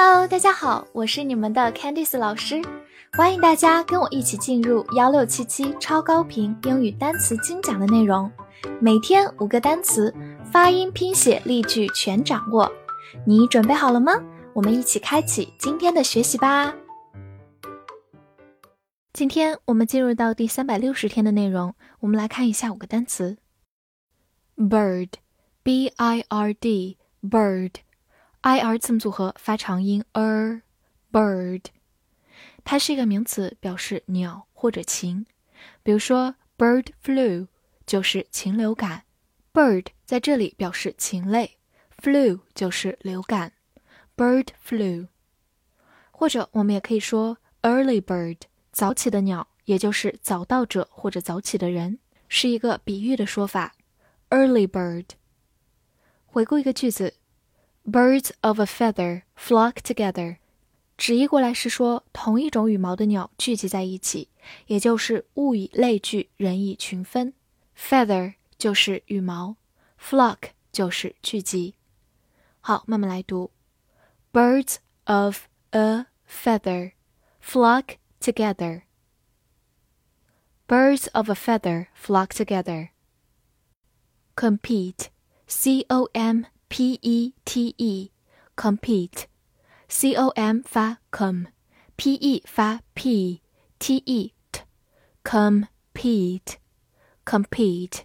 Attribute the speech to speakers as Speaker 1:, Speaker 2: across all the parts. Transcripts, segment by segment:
Speaker 1: Hello，大家好，我是你们的 Candice 老师，欢迎大家跟我一起进入幺六七七超高频英语单词精讲的内容，每天五个单词，发音、拼写、例句全掌握，你准备好了吗？我们一起开启今天的学习吧。今天我们进入到第三百六十天的内容，我们来看一下五个单词，bird，b i r d，bird。I r 字母组合发长音 er，bird，它是一个名词，表示鸟或者禽。比如说 bird flu 就是禽流感，bird 在这里表示禽类，flu 就是流感，bird flu。或者我们也可以说 early bird。早起的鸟，也就是早到者或者早起的人，是一个比喻的说法。Early bird。回顾一个句子 ：Birds of a feather flock together。直译过来是说同一种羽毛的鸟聚集在一起，也就是物以类聚，人以群分。Feather 就是羽毛，flock 就是聚集。好，慢慢来读：Birds of a feather flock。together. Birds of a feather flock together. Compete, C O M P E T E, compete, C O M 发 com，P E 发 p，T E t, compete, compete，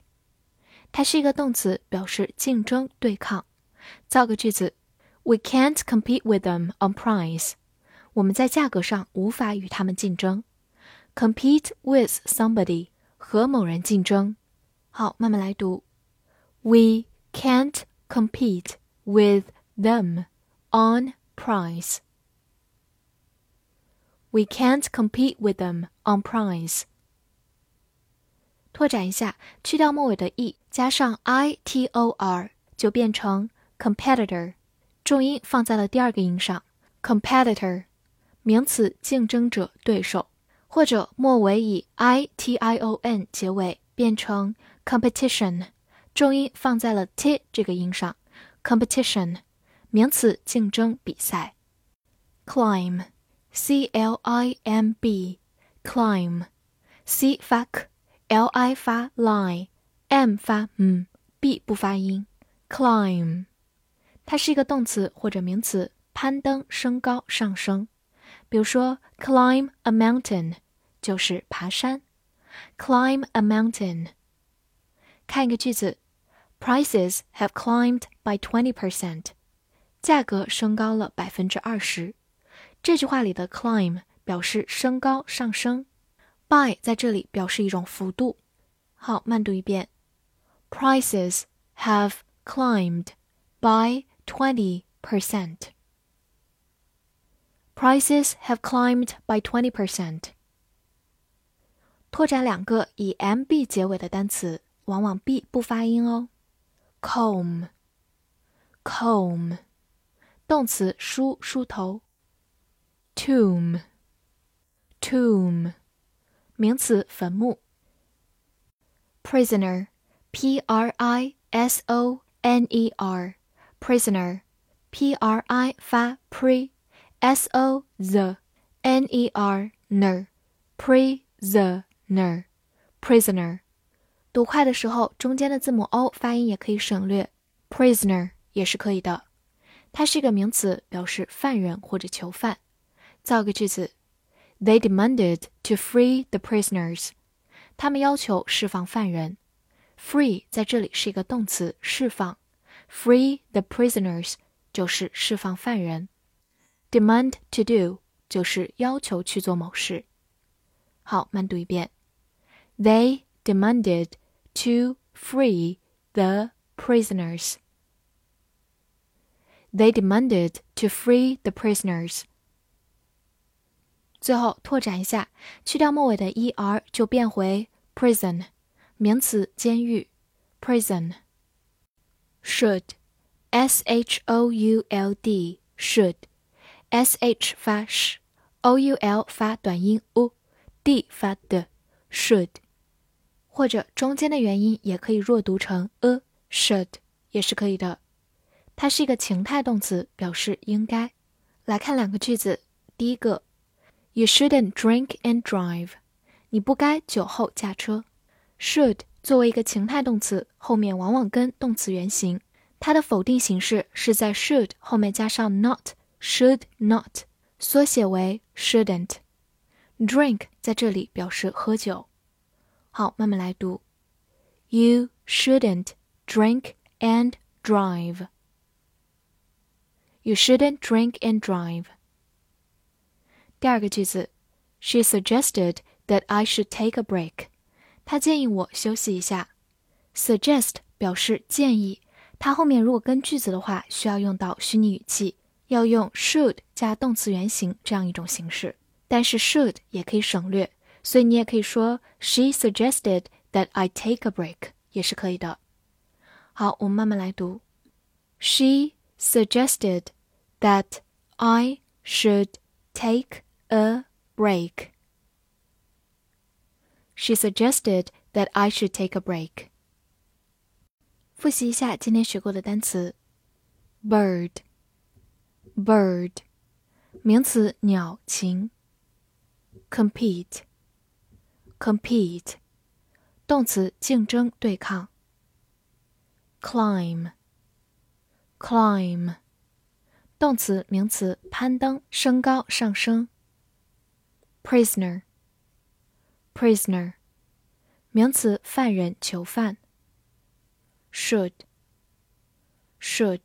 Speaker 1: 它是一个动词，表示竞争、对抗。造个句子：We can't compete with them on price. 我们在价格上无法与他们竞争。Compete with somebody，和某人竞争。好，慢慢来读。We can't compete with them on price. We can't compete with them on price. 拓展一下，去掉末尾的 e，加上 i t o r，就变成 competitor，重音放在了第二个音上。competitor。名词竞争者、对手，或者末尾以 i t i o n 结尾，变成 competition， 重音放在了 t 这个音上。competition，名词竞争、比赛。climb，c l i m b，climb，c 发 k，l i 发 li，m 发 m，b 不发音。climb，它是一个动词或者名词，攀登、升高、上升。比如说，climb a mountain 就是爬山，climb a mountain。看一个句子 ，Prices have climbed by twenty percent，价格升高了百分之二十。这句话里的 climb 表示升高、上升，by 在这里表示一种幅度。好，慢读一遍，Prices have climbed by twenty percent。Prices have climbed by twenty percent。拓展两个以 mb 结尾的单词，往往 b 不发音哦。 comb，comb，动词梳梳头。tomb，tomb，名词坟墓。prisoner，p r i s o n e r，prisoner，p r i 发 pre。s o the n e r ner prisoner prisoner， 读快的时候，中间的字母 o 发音也可以省略，prisoner 也是可以的。它是一个名词，表示犯人或者囚犯。造个句子：They demanded to free the prisoners。他们要求释放犯人。Free 在这里是一个动词，释放。Free the prisoners 就是释放犯人。Demand to do 就是要求去做某事。好，慢读一遍。They demanded to free the prisoners. They demanded to free the prisoners. 最后拓展一下，去掉末尾的 er 就变回 prison，名词监狱。prison should s h o u l d should s h 发 sh，o u l 发短音 u，d 发的 should， 或者中间的元音也可以弱读成 a should，也是可以的。它是一个情态动词，表示应该。来看两个句子。第一个，You shouldn't drink and drive。你不该酒后驾车。Should 作为一个情态动词，后面往往跟动词原形。它的否定形式是在 should 后面加上 not，should not，缩写为 shouldn't。Drink 在这里表示喝酒。好，慢慢来读。You shouldn't drink and drive. You shouldn't drink and drive. 第二个句子，She suggested that I should take a break. 她建议我休息一下。Suggest 表示建议，它后面如果跟句子的话，需要用到虚拟语气，要用 should 加动词原形这样一种形式。但是 should 也可以省略， 所以你也可以说 She suggested that I take a break 也是可以的。好，我们慢慢来读。She suggested that I should take a break. She suggested that I should take a break. 复习一下今天学过的单词：bird，bird，名词，鸟、禽 compete，动词，竞争、对抗；climb，climb，动词、名词，攀登、升高、上升；prisoner，prisoner，名词，犯人、囚犯。should should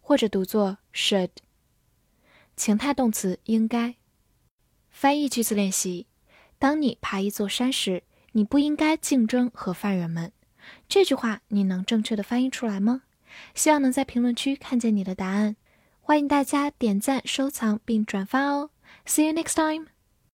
Speaker 1: 或者读作 should，情态动词应该。翻译句子练习：当你爬一座山时，你不应该竞争和犯人们。这句话你能正确的翻译出来吗？希望能在评论区看见你的答案。欢迎大家点赞、收藏并转发哦。See you next time.